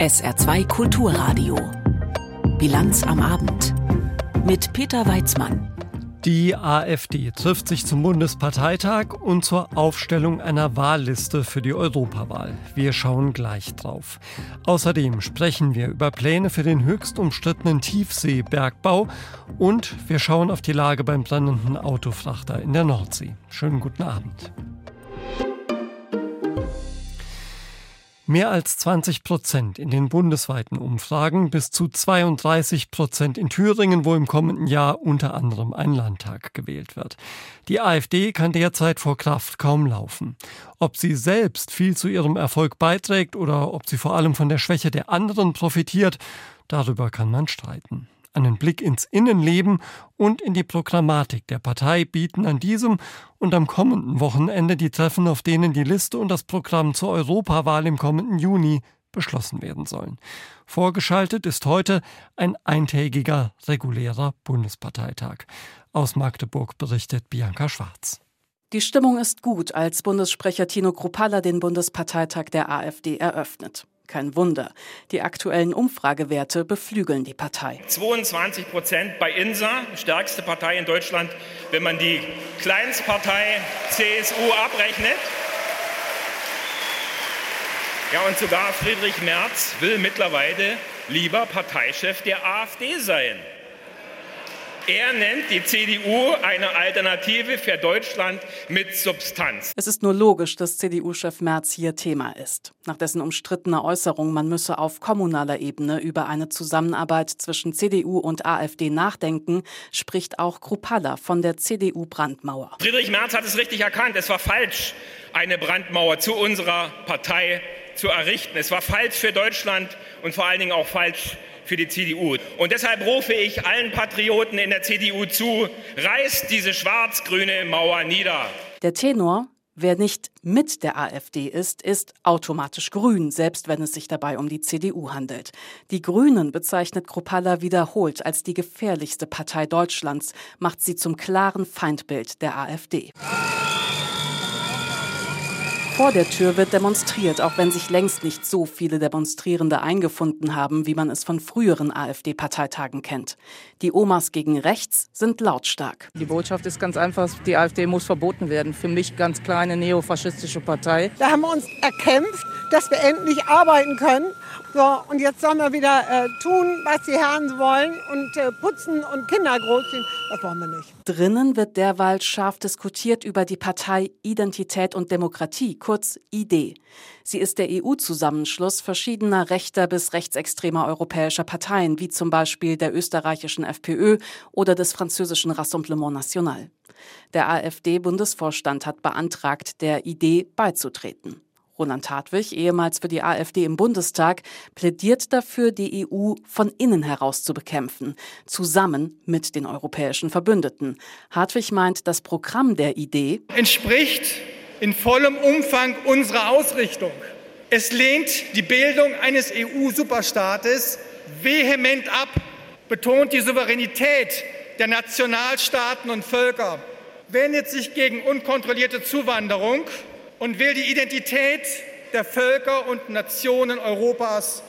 SR2 Kulturradio. Bilanz am Abend. Mit Peter Weizmann. Die AfD trifft sich zum Bundesparteitag und zur Aufstellung einer Wahlliste für die Europawahl. Wir schauen gleich drauf. Außerdem sprechen wir über Pläne für den höchst umstrittenen Tiefseebergbau und wir schauen auf die Lage beim brennenden Autofrachter in der Nordsee. Schönen guten Abend. Mehr als 20 Prozent in den bundesweiten Umfragen, bis zu 32 Prozent in Thüringen, wo im kommenden Jahr unter anderem ein Landtag gewählt wird. Die AfD kann derzeit vor Kraft kaum laufen. Ob sie selbst viel zu ihrem Erfolg beiträgt oder ob sie vor allem von der Schwäche der anderen profitiert, darüber kann man streiten. Einen Blick ins Innenleben und in die Programmatik der Partei bieten an diesem und am kommenden Wochenende die Treffen, auf denen die Liste und das Programm zur Europawahl im kommenden Juni beschlossen werden sollen. Vorgeschaltet ist heute ein eintägiger regulärer Bundesparteitag. Aus Magdeburg berichtet Bianca Schwarz. Die Stimmung ist gut, als Bundessprecher Tino Kruppalla den Bundesparteitag der AfD eröffnet. Kein Wunder. Die aktuellen Umfragewerte beflügeln die Partei. 22 Prozent bei INSA, stärkste Partei in Deutschland, wenn man die Kleinstpartei CSU abrechnet. Ja, und sogar Friedrich Merz will mittlerweile lieber Parteichef der AfD sein. Er nennt die CDU eine Alternative für Deutschland mit Substanz. Es ist nur logisch, dass CDU-Chef Merz hier Thema ist. Nach dessen umstrittener Äußerung, man müsse auf kommunaler Ebene über eine Zusammenarbeit zwischen CDU und AfD nachdenken, spricht auch Krupalla von der CDU-Brandmauer. Friedrich Merz hat es richtig erkannt. Es war falsch, eine Brandmauer zu unserer Partei zu errichten. Es war falsch für Deutschland und vor allen Dingen auch falsch für die CDU. Und deshalb rufe ich allen Patrioten in der CDU zu, reißt diese schwarz-grüne Mauer nieder. Der Tenor, Wer nicht mit der AfD ist, ist automatisch grün, selbst wenn es sich dabei um die CDU handelt. Die Grünen bezeichnet Kropalla wiederholt als die gefährlichste Partei Deutschlands, macht sie zum klaren Feindbild der AfD. Vor der Tür wird demonstriert, auch wenn sich längst nicht so viele Demonstrierende eingefunden haben, wie man es von früheren AfD-Parteitagen kennt. Die Omas gegen rechts sind lautstark. Die Botschaft ist ganz einfach, die AfD muss verboten werden. Für mich ganz kleine neofaschistische Partei. Da haben wir uns erkämpft, dass wir endlich arbeiten können so, und jetzt sollen wir wieder äh, tun, was die Herren wollen und äh, putzen und Kinder großziehen. Das wollen wir nicht. Drinnen wird derweil scharf diskutiert über die Partei Identität und Demokratie, kurz ID. Sie ist der EU-Zusammenschluss verschiedener rechter bis rechtsextremer europäischer Parteien, wie zum Beispiel der österreichischen FPÖ oder des französischen Rassemblement National. Der AfD-Bundesvorstand hat beantragt, der Idee beizutreten. Roland Hartwig, ehemals für die AfD im Bundestag, plädiert dafür, die EU von innen heraus zu bekämpfen, zusammen mit den europäischen Verbündeten. Hartwig meint, das Programm der Idee entspricht in vollem Umfang unserer Ausrichtung. Es lehnt die Bildung eines EU-Superstaates vehement ab, betont die Souveränität der Nationalstaaten und Völker, wendet sich gegen unkontrollierte Zuwanderung und will die Identität der Völker und Nationen Europas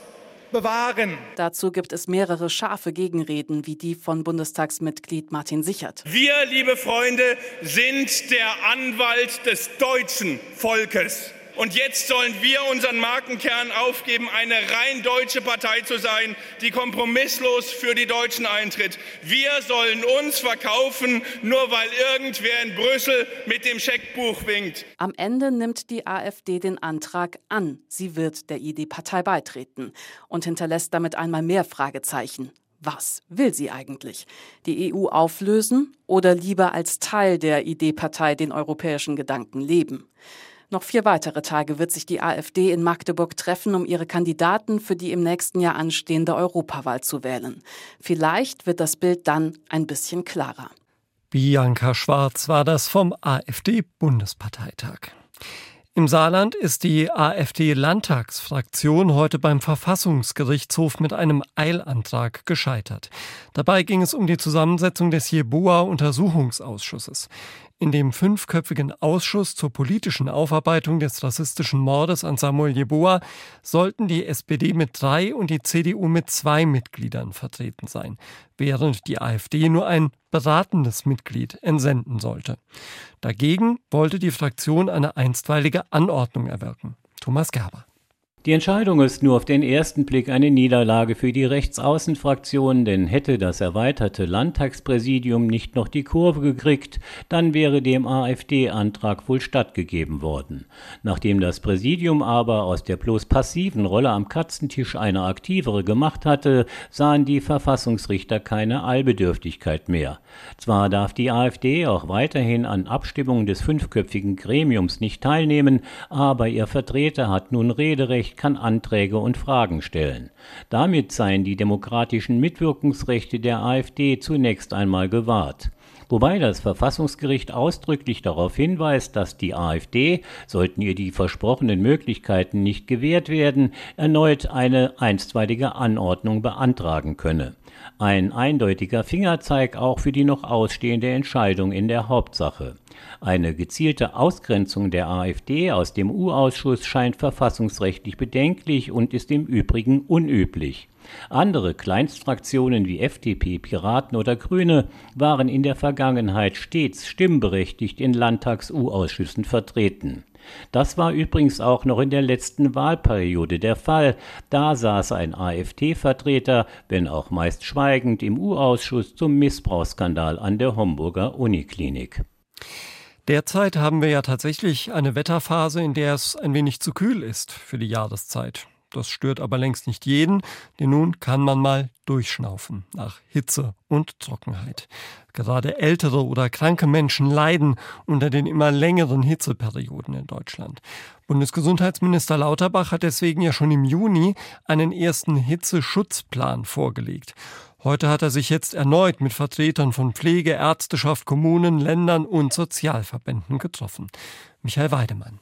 bewahren. Dazu gibt es mehrere scharfe Gegenreden, wie die von Bundestagsmitglied Martin Sichert. Wir, liebe Freunde, sind der Anwalt des deutschen Volkes. Und jetzt sollen wir unseren Markenkern aufgeben, eine rein deutsche Partei zu sein, die kompromisslos für die Deutschen eintritt. Wir sollen uns verkaufen, nur weil irgendwer in Brüssel mit dem Scheckbuch winkt. Am Ende nimmt die AfD den Antrag an. Sie wird der ID-Partei beitreten und hinterlässt damit einmal mehr Fragezeichen. Was will sie eigentlich? Die EU auflösen oder lieber als Teil der ID-Partei den europäischen Gedanken leben? Noch vier weitere Tage wird sich die AfD in Magdeburg treffen, um ihre Kandidaten für die im nächsten Jahr anstehende Europawahl zu wählen. Vielleicht wird das Bild dann ein bisschen klarer. Bianca Schwarz war das vom AfD-Bundesparteitag. Im Saarland ist die AfD-Landtagsfraktion heute beim Verfassungsgerichtshof mit einem Eilantrag gescheitert. Dabei ging es um die Zusammensetzung des Jeboa-Untersuchungsausschusses. In dem fünfköpfigen Ausschuss zur politischen Aufarbeitung des rassistischen Mordes an Samuel Jeboa sollten die SPD mit drei und die CDU mit zwei Mitgliedern vertreten sein, während die AfD nur ein beratendes Mitglied entsenden sollte. Dagegen wollte die Fraktion eine einstweilige Anordnung erwirken. Thomas Gerber. Die Entscheidung ist nur auf den ersten Blick eine Niederlage für die Rechtsaußenfraktion, denn hätte das erweiterte Landtagspräsidium nicht noch die Kurve gekriegt, dann wäre dem AfD-Antrag wohl stattgegeben worden. Nachdem das Präsidium aber aus der bloß passiven Rolle am Katzentisch eine aktivere gemacht hatte, sahen die Verfassungsrichter keine Eilbedürftigkeit mehr. Zwar darf die AfD auch weiterhin an Abstimmungen des fünfköpfigen Gremiums nicht teilnehmen, aber ihr Vertreter hat nun Rederecht kann Anträge und Fragen stellen. Damit seien die demokratischen Mitwirkungsrechte der AfD zunächst einmal gewahrt. Wobei das Verfassungsgericht ausdrücklich darauf hinweist, dass die AfD, sollten ihr die versprochenen Möglichkeiten nicht gewährt werden, erneut eine einstweilige Anordnung beantragen könne. Ein eindeutiger Fingerzeig auch für die noch ausstehende Entscheidung in der Hauptsache. Eine gezielte Ausgrenzung der AfD aus dem U-Ausschuss scheint verfassungsrechtlich bedenklich und ist im Übrigen unüblich. Andere Kleinstfraktionen wie FDP, Piraten oder Grüne waren in der Vergangenheit stets stimmberechtigt in Landtags-U-Ausschüssen vertreten. Das war übrigens auch noch in der letzten Wahlperiode der Fall. Da saß ein AfD-Vertreter, wenn auch meist schweigend, im U-Ausschuss zum Missbrauchsskandal an der Homburger Uniklinik. Derzeit haben wir ja tatsächlich eine Wetterphase, in der es ein wenig zu kühl ist für die Jahreszeit. Das stört aber längst nicht jeden, denn nun kann man mal durchschnaufen nach Hitze und Trockenheit. Gerade ältere oder kranke Menschen leiden unter den immer längeren Hitzeperioden in Deutschland. Bundesgesundheitsminister Lauterbach hat deswegen ja schon im Juni einen ersten Hitzeschutzplan vorgelegt. Heute hat er sich jetzt erneut mit Vertretern von Pflege, Ärzteschaft, Kommunen, Ländern und Sozialverbänden getroffen. Michael Weidemann.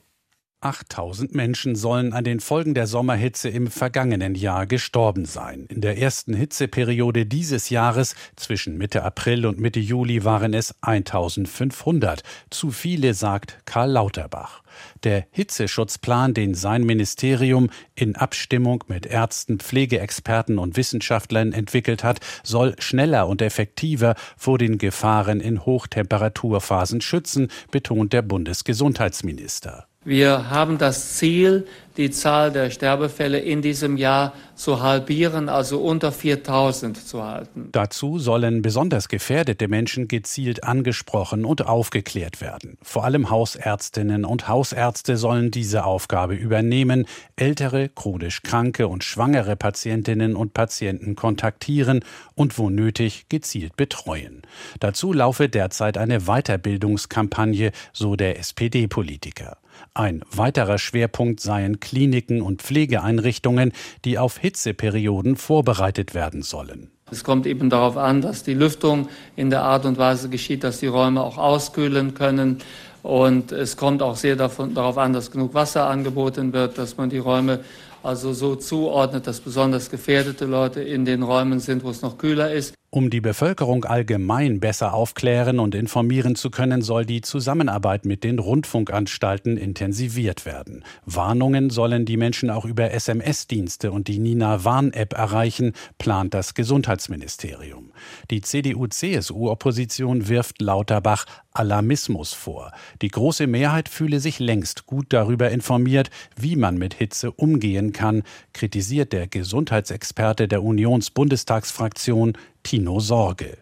8000 Menschen sollen an den Folgen der Sommerhitze im vergangenen Jahr gestorben sein. In der ersten Hitzeperiode dieses Jahres zwischen Mitte April und Mitte Juli waren es 1500. Zu viele, sagt Karl Lauterbach. Der Hitzeschutzplan, den sein Ministerium in Abstimmung mit Ärzten, Pflegeexperten und Wissenschaftlern entwickelt hat, soll schneller und effektiver vor den Gefahren in Hochtemperaturphasen schützen, betont der Bundesgesundheitsminister. Wir haben das Ziel, die Zahl der Sterbefälle in diesem Jahr zu halbieren, also unter 4000 zu halten. Dazu sollen besonders gefährdete Menschen gezielt angesprochen und aufgeklärt werden. Vor allem Hausärztinnen und Hausärzte sollen diese Aufgabe übernehmen, ältere, chronisch kranke und schwangere Patientinnen und Patienten kontaktieren und wo nötig gezielt betreuen. Dazu laufe derzeit eine Weiterbildungskampagne, so der SPD-Politiker. Ein weiterer Schwerpunkt seien Kliniken und Pflegeeinrichtungen, die auf Hitzeperioden vorbereitet werden sollen. Es kommt eben darauf an, dass die Lüftung in der Art und Weise geschieht, dass die Räume auch auskühlen können. Und es kommt auch sehr davon, darauf an, dass genug Wasser angeboten wird, dass man die Räume also so zuordnet, dass besonders gefährdete Leute in den Räumen sind, wo es noch kühler ist. Um die Bevölkerung allgemein besser aufklären und informieren zu können, soll die Zusammenarbeit mit den Rundfunkanstalten intensiviert werden. Warnungen sollen die Menschen auch über SMS-Dienste und die Nina Warn-App erreichen, plant das Gesundheitsministerium. Die CDU-CSU-Opposition wirft Lauterbach Alarmismus vor. Die große Mehrheit fühle sich längst gut darüber informiert, wie man mit Hitze umgehen kann, kritisiert der Gesundheitsexperte der Unionsbundestagsfraktion Tino Sorge.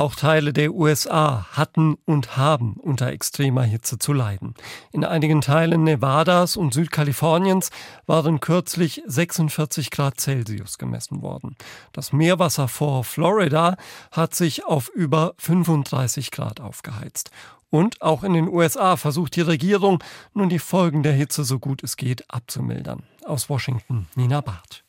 Auch Teile der USA hatten und haben unter extremer Hitze zu leiden. In einigen Teilen Nevadas und Südkaliforniens waren kürzlich 46 Grad Celsius gemessen worden. Das Meerwasser vor Florida hat sich auf über 35 Grad aufgeheizt. Und auch in den USA versucht die Regierung nun die Folgen der Hitze so gut es geht abzumildern. Aus Washington Nina Barth.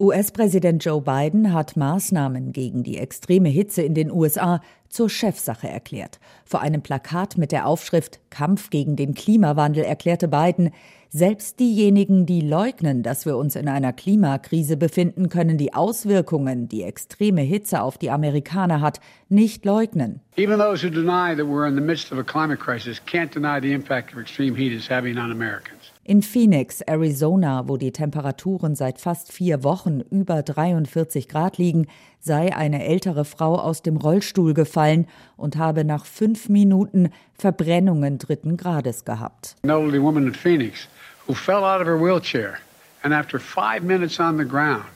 US-Präsident Joe Biden hat Maßnahmen gegen die extreme Hitze in den USA zur Chefsache erklärt. Vor einem Plakat mit der Aufschrift Kampf gegen den Klimawandel erklärte Biden, Selbst diejenigen, die leugnen, dass wir uns in einer Klimakrise befinden, können die Auswirkungen, die extreme Hitze auf die Amerikaner hat, nicht leugnen. Even those who deny that we're in the midst of a climate crisis can't deny the impact of extreme heat is having on Americans. In Phoenix, Arizona, wo die Temperaturen seit fast vier Wochen über 43 Grad liegen, sei eine ältere Frau aus dem Rollstuhl gefallen und habe nach fünf Minuten Verbrennungen dritten Grades gehabt. An elderly woman in Phoenix who fell out of her wheelchair and after five minutes on the ground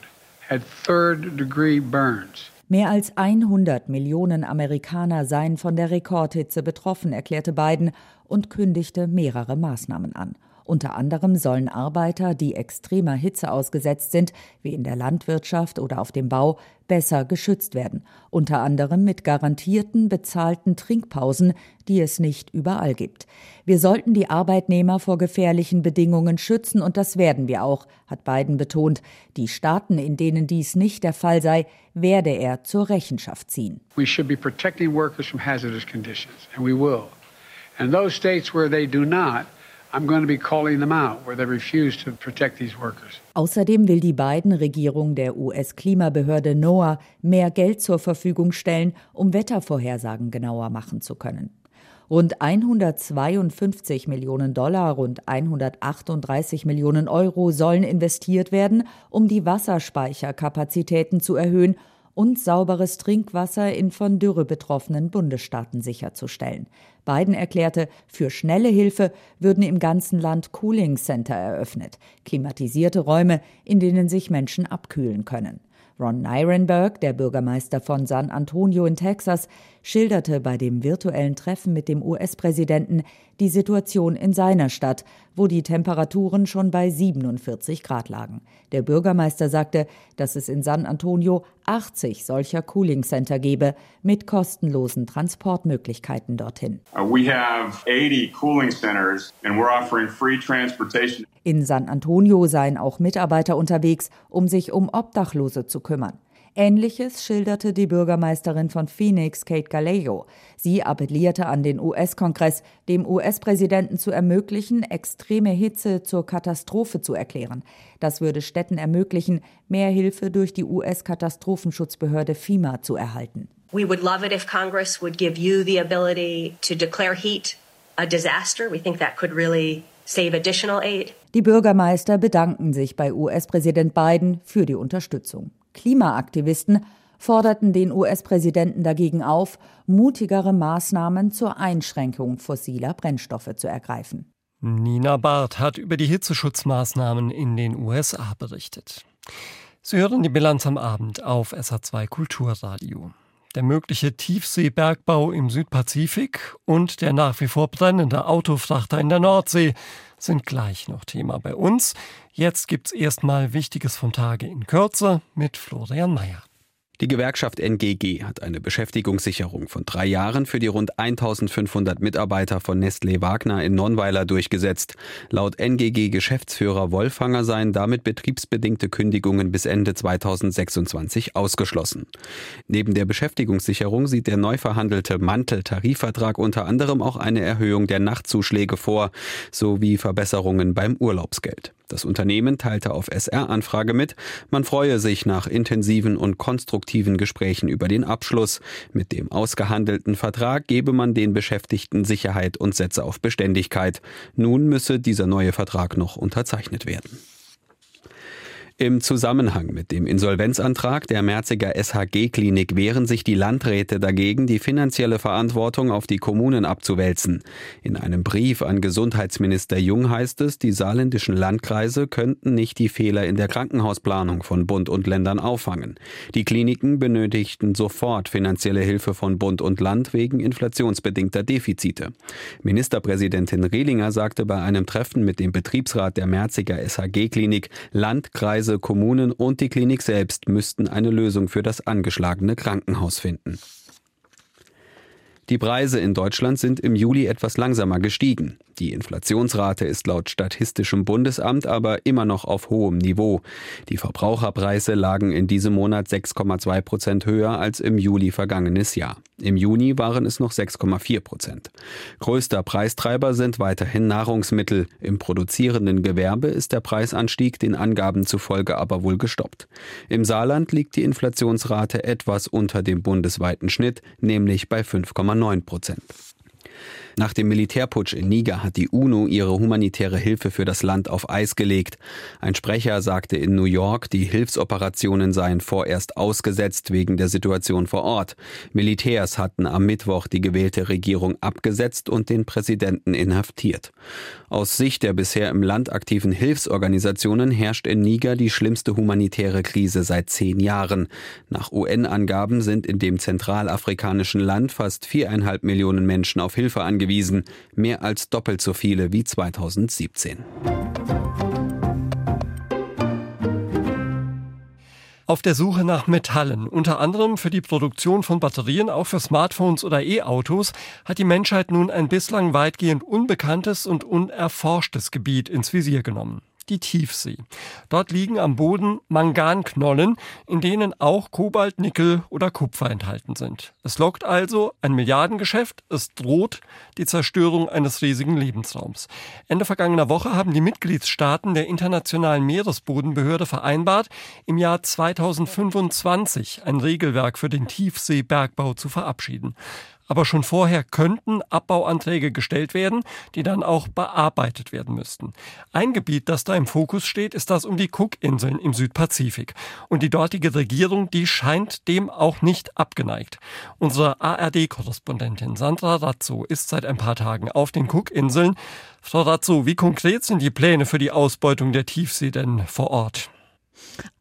had third degree burns. Mehr als 100 Millionen Amerikaner seien von der Rekordhitze betroffen, erklärte Biden und kündigte mehrere Maßnahmen an. Unter anderem sollen Arbeiter, die extremer Hitze ausgesetzt sind, wie in der Landwirtschaft oder auf dem Bau, besser geschützt werden, unter anderem mit garantierten bezahlten Trinkpausen, die es nicht überall gibt. Wir sollten die Arbeitnehmer vor gefährlichen Bedingungen schützen und das werden wir auch, hat Biden betont. Die Staaten, in denen dies nicht der Fall sei, werde er zur Rechenschaft ziehen. We should be protecting workers from hazardous conditions and we will. And those states where they do not Außerdem will die Biden-Regierung der US-Klimabehörde NOAA mehr Geld zur Verfügung stellen, um Wettervorhersagen genauer machen zu können. Rund 152 Millionen Dollar, rund 138 Millionen Euro sollen investiert werden, um die Wasserspeicherkapazitäten zu erhöhen und sauberes Trinkwasser in von Dürre betroffenen Bundesstaaten sicherzustellen. Biden erklärte, für schnelle Hilfe würden im ganzen Land Cooling Center eröffnet, klimatisierte Räume, in denen sich Menschen abkühlen können. Ron Nirenberg, der Bürgermeister von San Antonio in Texas, schilderte bei dem virtuellen Treffen mit dem US-Präsidenten die Situation in seiner Stadt, wo die Temperaturen schon bei 47 Grad lagen. Der Bürgermeister sagte, dass es in San Antonio 80 solcher Cooling Center gebe mit kostenlosen Transportmöglichkeiten dorthin. Uh, we have 80 cooling centers and we're offering free transportation. In San Antonio seien auch Mitarbeiter unterwegs, um sich um Obdachlose zu kümmern. Ähnliches schilderte die Bürgermeisterin von Phoenix, Kate Gallego. Sie appellierte an den US-Kongress, dem US-Präsidenten zu ermöglichen, extreme Hitze zur Katastrophe zu erklären. Das würde Städten ermöglichen, mehr Hilfe durch die US-Katastrophenschutzbehörde FEMA zu erhalten. We would love it if Congress would give you the ability to declare heat a disaster. We think that could really save additional aid. Die Bürgermeister bedanken sich bei US-Präsident Biden für die Unterstützung. Klimaaktivisten forderten den US-Präsidenten dagegen auf, mutigere Maßnahmen zur Einschränkung fossiler Brennstoffe zu ergreifen. Nina Barth hat über die Hitzeschutzmaßnahmen in den USA berichtet. Sie hören die Bilanz am Abend auf SA2 Kulturradio. Der mögliche Tiefseebergbau im Südpazifik und der nach wie vor brennende Autofrachter in der Nordsee sind gleich noch Thema bei uns. Jetzt gibt's erstmal Wichtiges vom Tage in Kürze mit Florian Mayer. Die Gewerkschaft NGG hat eine Beschäftigungssicherung von drei Jahren für die rund 1500 Mitarbeiter von Nestlé Wagner in Nonnweiler durchgesetzt. Laut NGG-Geschäftsführer Wolfanger seien damit betriebsbedingte Kündigungen bis Ende 2026 ausgeschlossen. Neben der Beschäftigungssicherung sieht der neu verhandelte Mantel-Tarifvertrag unter anderem auch eine Erhöhung der Nachtzuschläge vor, sowie Verbesserungen beim Urlaubsgeld. Das Unternehmen teilte auf SR-Anfrage mit, man freue sich nach intensiven und konstruktiven Gesprächen über den Abschluss. Mit dem ausgehandelten Vertrag gebe man den Beschäftigten Sicherheit und setze auf Beständigkeit. Nun müsse dieser neue Vertrag noch unterzeichnet werden. Im Zusammenhang mit dem Insolvenzantrag der Merziger SHG-Klinik wehren sich die Landräte dagegen, die finanzielle Verantwortung auf die Kommunen abzuwälzen. In einem Brief an Gesundheitsminister Jung heißt es, die saarländischen Landkreise könnten nicht die Fehler in der Krankenhausplanung von Bund und Ländern auffangen. Die Kliniken benötigten sofort finanzielle Hilfe von Bund und Land wegen inflationsbedingter Defizite. Ministerpräsidentin Rehlinger sagte bei einem Treffen mit dem Betriebsrat der Merziger SHG-Klinik, Landkreise Kreise, Kommunen und die Klinik selbst müssten eine Lösung für das angeschlagene Krankenhaus finden. Die Preise in Deutschland sind im Juli etwas langsamer gestiegen. Die Inflationsrate ist laut Statistischem Bundesamt aber immer noch auf hohem Niveau. Die Verbraucherpreise lagen in diesem Monat 6,2 Prozent höher als im Juli vergangenes Jahr. Im Juni waren es noch 6,4 Prozent. Größter Preistreiber sind weiterhin Nahrungsmittel. Im produzierenden Gewerbe ist der Preisanstieg den Angaben zufolge aber wohl gestoppt. Im Saarland liegt die Inflationsrate etwas unter dem bundesweiten Schnitt, nämlich bei 5,9 Prozent. Nach dem Militärputsch in Niger hat die UNO ihre humanitäre Hilfe für das Land auf Eis gelegt. Ein Sprecher sagte in New York, die Hilfsoperationen seien vorerst ausgesetzt wegen der Situation vor Ort. Militärs hatten am Mittwoch die gewählte Regierung abgesetzt und den Präsidenten inhaftiert. Aus Sicht der bisher im Land aktiven Hilfsorganisationen herrscht in Niger die schlimmste humanitäre Krise seit zehn Jahren. Nach UN-Angaben sind in dem zentralafrikanischen Land fast viereinhalb Millionen Menschen auf Hilfe angewiesen angewiesen, mehr als doppelt so viele wie 2017. Auf der Suche nach Metallen, unter anderem für die Produktion von Batterien, auch für Smartphones oder E-Autos, hat die Menschheit nun ein bislang weitgehend unbekanntes und unerforschtes Gebiet ins Visier genommen die Tiefsee. Dort liegen am Boden Manganknollen, in denen auch Kobalt, Nickel oder Kupfer enthalten sind. Es lockt also ein Milliardengeschäft, es droht die Zerstörung eines riesigen Lebensraums. Ende vergangener Woche haben die Mitgliedstaaten der Internationalen Meeresbodenbehörde vereinbart, im Jahr 2025 ein Regelwerk für den Tiefseebergbau zu verabschieden aber schon vorher könnten Abbauanträge gestellt werden, die dann auch bearbeitet werden müssten. Ein Gebiet, das da im Fokus steht, ist das um die Cookinseln im Südpazifik. Und die dortige Regierung, die scheint dem auch nicht abgeneigt. Unsere ARD-Korrespondentin Sandra Razzo ist seit ein paar Tagen auf den Cookinseln. Frau Razzo, wie konkret sind die Pläne für die Ausbeutung der Tiefsee denn vor Ort?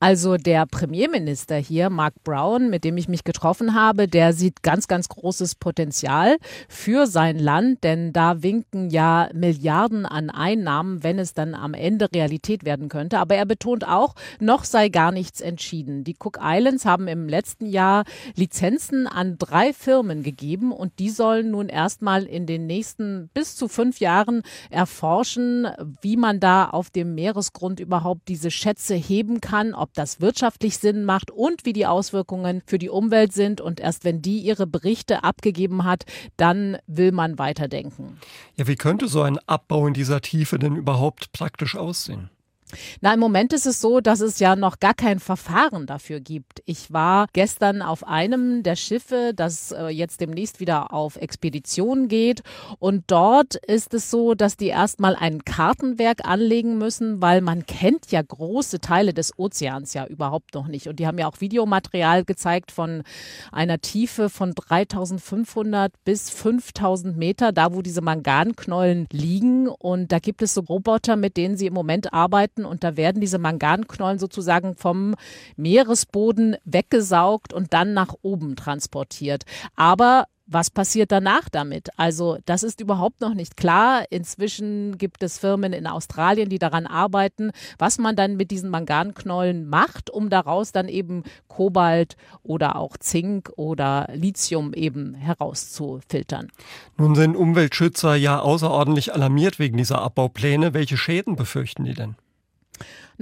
Also der Premierminister hier, Mark Brown, mit dem ich mich getroffen habe, der sieht ganz, ganz großes Potenzial für sein Land, denn da winken ja Milliarden an Einnahmen, wenn es dann am Ende Realität werden könnte. Aber er betont auch, noch sei gar nichts entschieden. Die Cook Islands haben im letzten Jahr Lizenzen an drei Firmen gegeben und die sollen nun erstmal in den nächsten bis zu fünf Jahren erforschen, wie man da auf dem Meeresgrund überhaupt diese Schätze heben kann ob das wirtschaftlich Sinn macht und wie die Auswirkungen für die Umwelt sind. Und erst wenn die ihre Berichte abgegeben hat, dann will man weiterdenken. Ja, wie könnte so ein Abbau in dieser Tiefe denn überhaupt praktisch aussehen? Na, im Moment ist es so, dass es ja noch gar kein Verfahren dafür gibt. Ich war gestern auf einem der Schiffe, das äh, jetzt demnächst wieder auf Expedition geht. Und dort ist es so, dass die erstmal ein Kartenwerk anlegen müssen, weil man kennt ja große Teile des Ozeans ja überhaupt noch nicht. Und die haben ja auch Videomaterial gezeigt von einer Tiefe von 3500 bis 5000 Meter, da wo diese Manganknollen liegen. Und da gibt es so Roboter, mit denen sie im Moment arbeiten Planeten und da werden diese Manganknollen sozusagen vom Meeresboden weggesaugt und dann nach oben transportiert. Aber was passiert danach damit? Also das ist überhaupt noch nicht klar. Inzwischen gibt es Firmen in Australien, die daran arbeiten, was man dann mit diesen Manganknollen macht, um daraus dann eben Kobalt oder auch Zink oder Lithium eben herauszufiltern. Nun sind Umweltschützer ja außerordentlich alarmiert wegen dieser Abbaupläne. Welche Schäden befürchten die denn?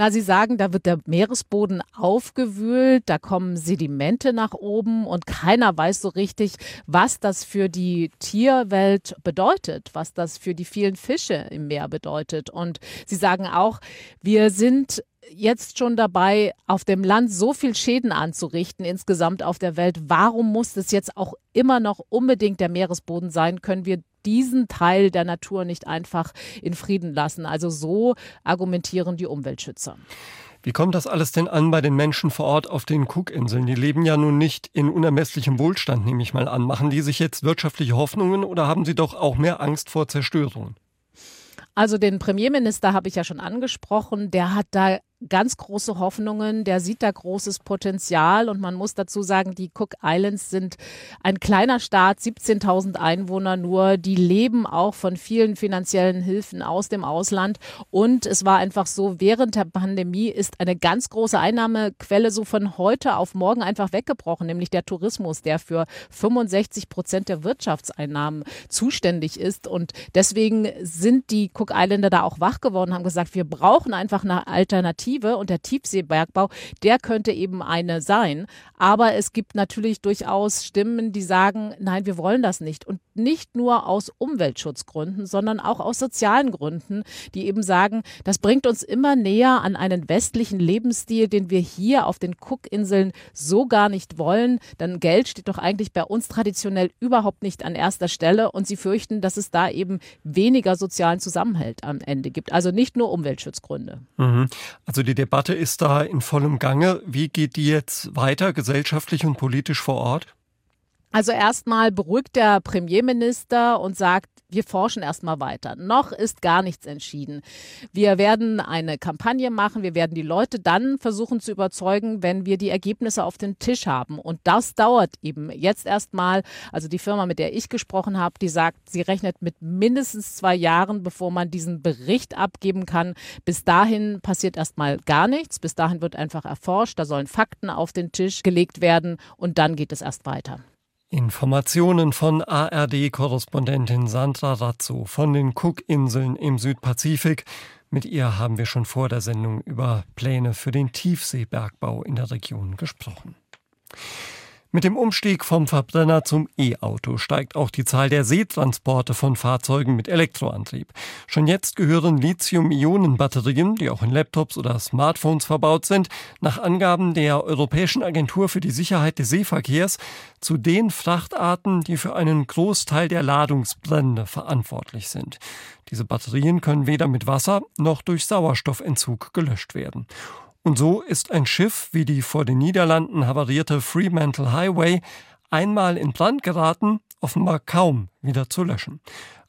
Na, Sie sagen, da wird der Meeresboden aufgewühlt, da kommen Sedimente nach oben und keiner weiß so richtig, was das für die Tierwelt bedeutet, was das für die vielen Fische im Meer bedeutet. Und Sie sagen auch, wir sind jetzt schon dabei, auf dem Land so viel Schäden anzurichten insgesamt auf der Welt. Warum muss es jetzt auch immer noch unbedingt der Meeresboden sein? Können wir diesen Teil der Natur nicht einfach in Frieden lassen. Also so argumentieren die Umweltschützer. Wie kommt das alles denn an bei den Menschen vor Ort auf den Cookinseln? Die leben ja nun nicht in unermesslichem Wohlstand, nehme ich mal an. Machen die sich jetzt wirtschaftliche Hoffnungen oder haben sie doch auch mehr Angst vor Zerstörung? Also den Premierminister habe ich ja schon angesprochen, der hat da ganz große Hoffnungen, der sieht da großes Potenzial. Und man muss dazu sagen, die Cook Islands sind ein kleiner Staat, 17.000 Einwohner nur, die leben auch von vielen finanziellen Hilfen aus dem Ausland. Und es war einfach so, während der Pandemie ist eine ganz große Einnahmequelle so von heute auf morgen einfach weggebrochen, nämlich der Tourismus, der für 65 Prozent der Wirtschaftseinnahmen zuständig ist. Und deswegen sind die Cook Islander da auch wach geworden, haben gesagt, wir brauchen einfach eine Alternative Alternative und der Tiefseebergbau, der könnte eben eine sein. Aber es gibt natürlich durchaus Stimmen, die sagen, nein, wir wollen das nicht. Und nicht nur aus Umweltschutzgründen, sondern auch aus sozialen Gründen, die eben sagen, das bringt uns immer näher an einen westlichen Lebensstil, den wir hier auf den Cookinseln so gar nicht wollen. Denn Geld steht doch eigentlich bei uns traditionell überhaupt nicht an erster Stelle und sie fürchten, dass es da eben weniger sozialen Zusammenhalt am Ende gibt. Also nicht nur Umweltschutzgründe. Mhm. Also die Debatte ist da in vollem Gange. Wie geht die jetzt weiter, gesellschaftlich und politisch vor Ort? Also erstmal beruhigt der Premierminister und sagt, wir forschen erstmal weiter. Noch ist gar nichts entschieden. Wir werden eine Kampagne machen. Wir werden die Leute dann versuchen zu überzeugen, wenn wir die Ergebnisse auf den Tisch haben. Und das dauert eben jetzt erstmal. Also die Firma, mit der ich gesprochen habe, die sagt, sie rechnet mit mindestens zwei Jahren, bevor man diesen Bericht abgeben kann. Bis dahin passiert erstmal gar nichts. Bis dahin wird einfach erforscht. Da sollen Fakten auf den Tisch gelegt werden und dann geht es erst weiter. Informationen von ARD-Korrespondentin Sandra Razzo von den Cookinseln im Südpazifik. Mit ihr haben wir schon vor der Sendung über Pläne für den Tiefseebergbau in der Region gesprochen. Mit dem Umstieg vom Verbrenner zum E-Auto steigt auch die Zahl der Seetransporte von Fahrzeugen mit Elektroantrieb. Schon jetzt gehören Lithium-Ionen-Batterien, die auch in Laptops oder Smartphones verbaut sind, nach Angaben der Europäischen Agentur für die Sicherheit des Seeverkehrs zu den Frachtarten, die für einen Großteil der Ladungsbrände verantwortlich sind. Diese Batterien können weder mit Wasser noch durch Sauerstoffentzug gelöscht werden. Und so ist ein Schiff wie die vor den Niederlanden havarierte Fremantle Highway einmal in Brand geraten, offenbar kaum wieder zu löschen.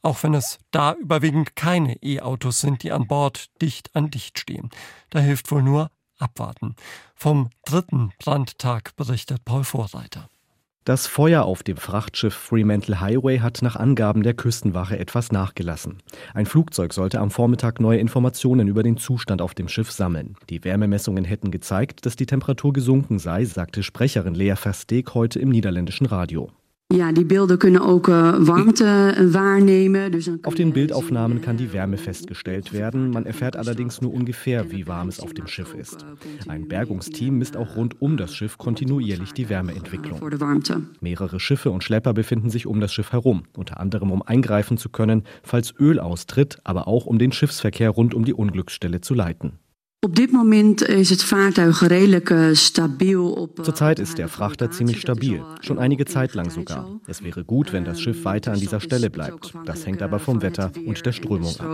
Auch wenn es da überwiegend keine E-Autos sind, die an Bord dicht an dicht stehen. Da hilft wohl nur abwarten. Vom dritten Brandtag berichtet Paul Vorreiter. Das Feuer auf dem Frachtschiff Fremantle Highway hat nach Angaben der Küstenwache etwas nachgelassen. Ein Flugzeug sollte am Vormittag neue Informationen über den Zustand auf dem Schiff sammeln. Die Wärmemessungen hätten gezeigt, dass die Temperatur gesunken sei, sagte Sprecherin Lea Versteeg heute im niederländischen Radio. Ja, die Bilder können auch äh, Warmte äh, wahrnehmen. Auf den Bildaufnahmen kann die Wärme festgestellt werden. Man erfährt allerdings nur ungefähr, wie warm es auf dem Schiff ist. Ein Bergungsteam misst auch rund um das Schiff kontinuierlich die Wärmeentwicklung. Mehrere Schiffe und Schlepper befinden sich um das Schiff herum, unter anderem um eingreifen zu können, falls Öl austritt, aber auch um den Schiffsverkehr rund um die Unglücksstelle zu leiten. Op dit moment is het vaartuig redelijk stabiel op. Uh, Zurzeit ist der Frachter ziemlich stabil, schon einige Zeit lang sogar. Es wäre gut, wenn das Schiff weiter an dieser Stelle bleibt. Das hängt aber vom Wetter und der Strömung ab.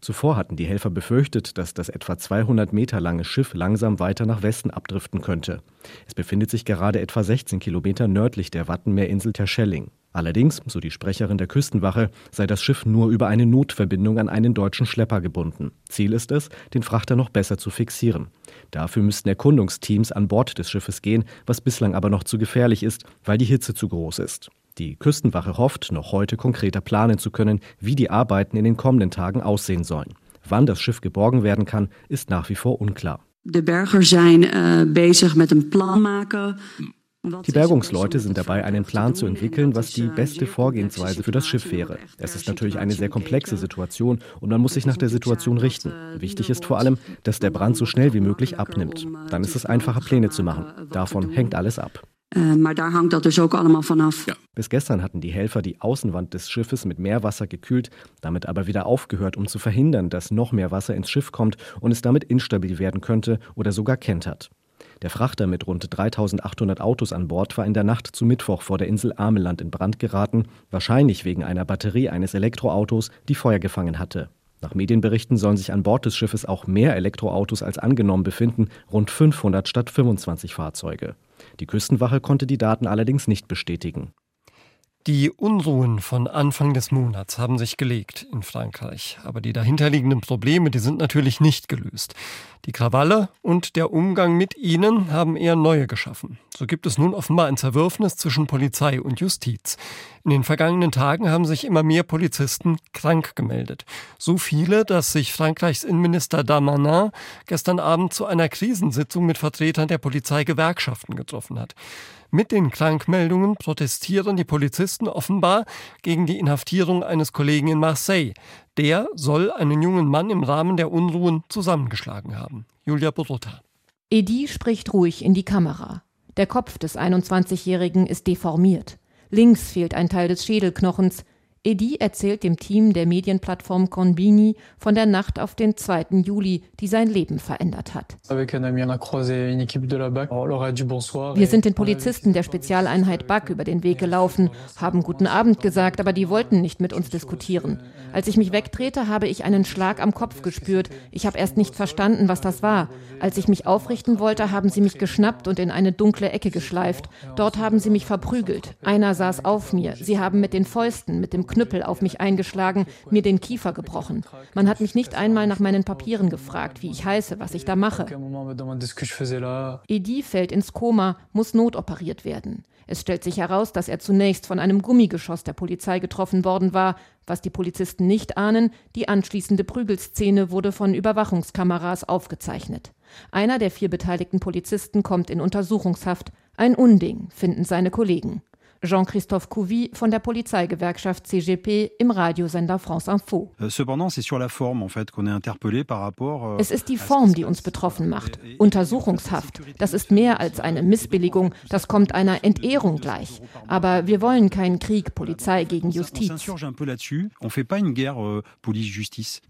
Zuvor hatten die Helfer befürchtet, dass das etwa 200 Meter lange Schiff langsam weiter nach Westen abdriften könnte. Es befindet sich gerade etwa 16 Kilometer nördlich der Wattenmeerinsel Terschelling. Allerdings, so die Sprecherin der Küstenwache, sei das Schiff nur über eine Notverbindung an einen deutschen Schlepper gebunden. Ziel ist es, den Frachter noch besser zu fixieren. Dafür müssten Erkundungsteams an Bord des Schiffes gehen, was bislang aber noch zu gefährlich ist, weil die Hitze zu groß ist. Die Küstenwache hofft, noch heute konkreter planen zu können, wie die Arbeiten in den kommenden Tagen aussehen sollen. Wann das Schiff geborgen werden kann, ist nach wie vor unklar. De Berger zijn uh, bezig met een plan maken die Bergungsleute sind dabei, einen Plan zu entwickeln, was die beste Vorgehensweise für das Schiff wäre. Es ist natürlich eine sehr komplexe Situation und man muss sich nach der Situation richten. Wichtig ist vor allem, dass der Brand so schnell wie möglich abnimmt. Dann ist es einfacher, Pläne zu machen. Davon hängt alles ab. Maar daar hangt dat dus ook allemaal vanaf. Bis gestern hatten die Helfer die Außenwand des Schiffes mit Meerwasser gekühlt, damit aber wieder aufgehört, um zu verhindern, dass noch mehr Wasser ins Schiff kommt und es damit instabil werden könnte oder sogar kentert. Der Frachter mit rund 3800 Autos an Bord war in der Nacht zu Mittwoch vor der Insel Ameland in Brand geraten, wahrscheinlich wegen einer Batterie eines Elektroautos, die Feuer gefangen hatte. Nach Medienberichten sollen sich an Bord des Schiffes auch mehr Elektroautos als angenommen befinden, rund 500 statt 25 Fahrzeuge. Die Küstenwache konnte die Daten allerdings nicht bestätigen. Die Unruhen von Anfang des Monats haben sich gelegt in Frankreich, aber die dahinterliegenden Probleme, die sind natürlich nicht gelöst. Die Krawalle und der Umgang mit ihnen haben eher neue geschaffen. So gibt es nun offenbar ein Zerwürfnis zwischen Polizei und Justiz. In den vergangenen Tagen haben sich immer mehr Polizisten krank gemeldet. So viele, dass sich Frankreichs Innenminister Damanin gestern Abend zu einer Krisensitzung mit Vertretern der Polizeigewerkschaften getroffen hat. Mit den Krankmeldungen protestieren die Polizisten offenbar gegen die Inhaftierung eines Kollegen in Marseille. Der soll einen jungen Mann im Rahmen der Unruhen zusammengeschlagen haben. Julia Borutta. Edi spricht ruhig in die Kamera. Der Kopf des 21-Jährigen ist deformiert. Links fehlt ein Teil des Schädelknochens, Edi erzählt dem Team der Medienplattform Conbini von der Nacht auf den 2. Juli, die sein Leben verändert hat. Wir sind den Polizisten der Spezialeinheit BAC über den Weg gelaufen, haben guten Abend gesagt, aber die wollten nicht mit uns diskutieren. Als ich mich wegdrehte, habe ich einen Schlag am Kopf gespürt. Ich habe erst nicht verstanden, was das war. Als ich mich aufrichten wollte, haben sie mich geschnappt und in eine dunkle Ecke geschleift. Dort haben sie mich verprügelt. Einer saß auf mir. Sie haben mit den Fäusten, mit dem Knüppel auf mich eingeschlagen, mir den Kiefer gebrochen. Man hat mich nicht einmal nach meinen Papieren gefragt, wie ich heiße, was ich da mache. Edi fällt ins Koma, muss notoperiert werden. Es stellt sich heraus, dass er zunächst von einem Gummigeschoss der Polizei getroffen worden war. Was die Polizisten nicht ahnen, die anschließende Prügelszene wurde von Überwachungskameras aufgezeichnet. Einer der vier beteiligten Polizisten kommt in Untersuchungshaft. Ein Unding, finden seine Kollegen. Jean-Christophe Couvi von der Polizeigewerkschaft CGP im Radiosender France Info. Euh, euh, es ist die Form, die uns betroffen macht. Untersuchungshaft. Das ist mehr als eine Missbilligung. Das kommt einer Entehrung gleich. Aber wir wollen keinen Krieg Polizei gegen Justiz. Euh,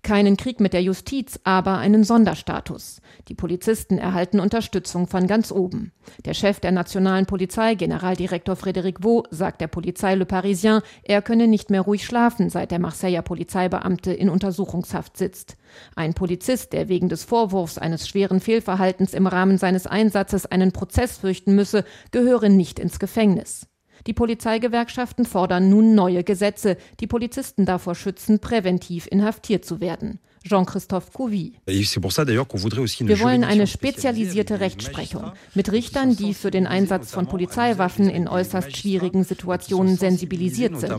keinen Krieg mit der Justiz, aber einen Sonderstatus. Die Polizisten erhalten Unterstützung von ganz oben. Der Chef der nationalen Polizei, Generaldirektor Frédéric Vaux, sagt der Polizei Le Parisien, er könne nicht mehr ruhig schlafen, seit der Marseiller Polizeibeamte in Untersuchungshaft sitzt. Ein Polizist, der wegen des Vorwurfs eines schweren Fehlverhaltens im Rahmen seines Einsatzes einen Prozess fürchten müsse, gehöre nicht ins Gefängnis. Die Polizeigewerkschaften fordern nun neue Gesetze, die Polizisten davor schützen, präventiv inhaftiert zu werden. Jean-Christophe Couvi. Wir wollen eine spezialisierte Rechtsprechung mit Richtern, die für den Einsatz von Polizeiwaffen in äußerst schwierigen Situationen sensibilisiert sind.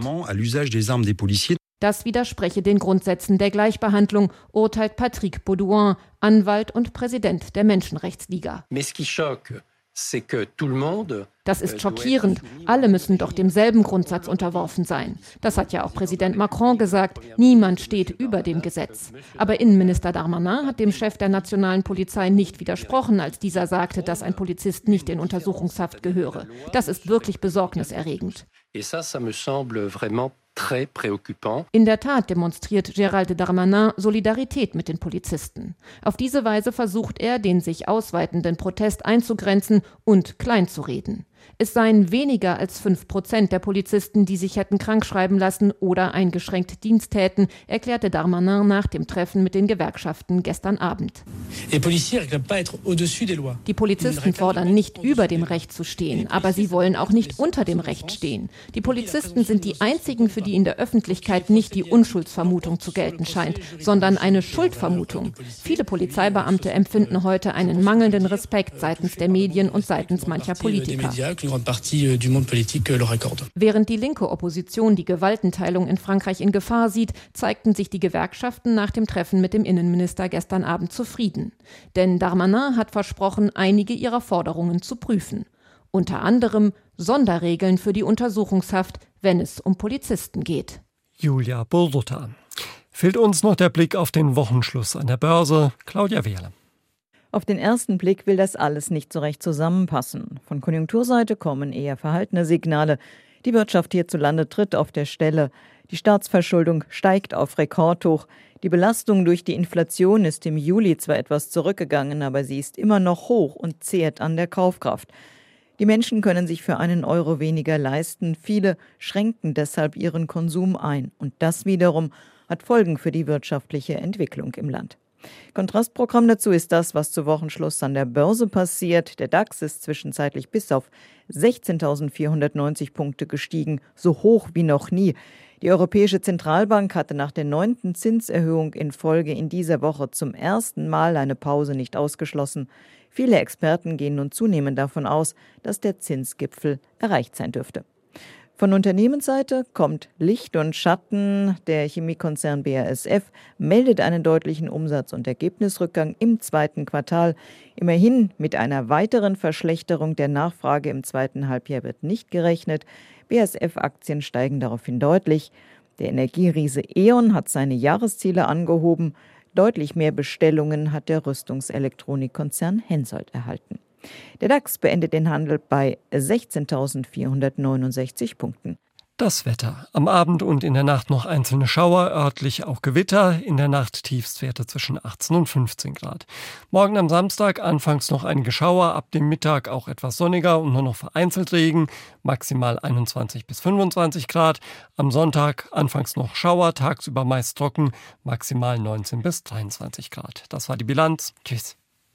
Das widerspreche den Grundsätzen der Gleichbehandlung, urteilt Patrick Baudouin, Anwalt und Präsident der Menschenrechtsliga. Das ist schockierend. Alle müssen doch demselben Grundsatz unterworfen sein. Das hat ja auch Präsident Macron gesagt. Niemand steht über dem Gesetz. Aber Innenminister Darmanin hat dem Chef der nationalen Polizei nicht widersprochen, als dieser sagte, dass ein Polizist nicht in Untersuchungshaft gehöre. Das ist wirklich besorgniserregend. Et ça, ça me semble vraiment in der Tat demonstriert Gérald Darmanin Solidarität mit den Polizisten. Auf diese Weise versucht er, den sich ausweitenden Protest einzugrenzen und kleinzureden. Es seien weniger als fünf Prozent der Polizisten, die sich hätten krankschreiben lassen oder eingeschränkt Dienst täten, erklärte Darmanin nach dem Treffen mit den Gewerkschaften gestern Abend. Die Polizisten fordern nicht über dem Recht zu stehen, aber sie wollen auch nicht unter dem Recht stehen. Die Polizisten sind die einzigen, für die in der Öffentlichkeit nicht die Unschuldsvermutung zu gelten scheint, sondern eine Schuldvermutung. Viele Polizeibeamte empfinden heute einen mangelnden Respekt seitens der Medien und seitens mancher Politiker euh, politique euh, accorde. Während die linke Opposition die Gewaltenteilung in Frankreich in Gefahr sieht, zeigten sich die Gewerkschaften nach dem Treffen mit dem Innenminister gestern Abend zufrieden. Denn Darmanin hat versprochen, einige ihrer Forderungen zu prüfen. Unter anderem Sonderregeln für die Untersuchungshaft, wenn es um Polizisten geht. Julia Burduta. Fehlt uns noch der Blick auf den Wochenschluss an der Börse. Claudia Wehrle. Auf den ersten Blick will das alles nicht so recht zusammenpassen. Von Konjunkturseite kommen eher verhaltene Signale. Die Wirtschaft hierzulande tritt auf der Stelle. Die Staatsverschuldung steigt auf Rekordhoch. Die Belastung durch die Inflation ist im Juli zwar etwas zurückgegangen, aber sie ist immer noch hoch und zehrt an der Kaufkraft. Die Menschen können sich für einen Euro weniger leisten. Viele schränken deshalb ihren Konsum ein. Und das wiederum hat Folgen für die wirtschaftliche Entwicklung im Land. Kontrastprogramm dazu ist das, was zu Wochenschluss an der Börse passiert. Der DAX ist zwischenzeitlich bis auf 16.490 Punkte gestiegen, so hoch wie noch nie. Die Europäische Zentralbank hatte nach der neunten Zinserhöhung in Folge in dieser Woche zum ersten Mal eine Pause nicht ausgeschlossen. Viele Experten gehen nun zunehmend davon aus, dass der Zinsgipfel erreicht sein dürfte. Von Unternehmensseite kommt Licht und Schatten. Der Chemiekonzern BASF meldet einen deutlichen Umsatz- und Ergebnisrückgang im zweiten Quartal. Immerhin mit einer weiteren Verschlechterung der Nachfrage im zweiten Halbjahr wird nicht gerechnet. BASF-Aktien steigen daraufhin deutlich. Der Energieriese E.ON hat seine Jahresziele angehoben. Deutlich mehr Bestellungen hat der Rüstungselektronikkonzern Hensoldt erhalten. Der DAX beendet den Handel bei 16.469 Punkten. Das Wetter. Am Abend und in der Nacht noch einzelne Schauer, örtlich auch Gewitter. In der Nacht Tiefstwerte zwischen 18 und 15 Grad. Morgen am Samstag anfangs noch einige Schauer, ab dem Mittag auch etwas sonniger und nur noch vereinzelt Regen, maximal 21 bis 25 Grad. Am Sonntag anfangs noch Schauer, tagsüber meist trocken, maximal 19 bis 23 Grad. Das war die Bilanz. Tschüss.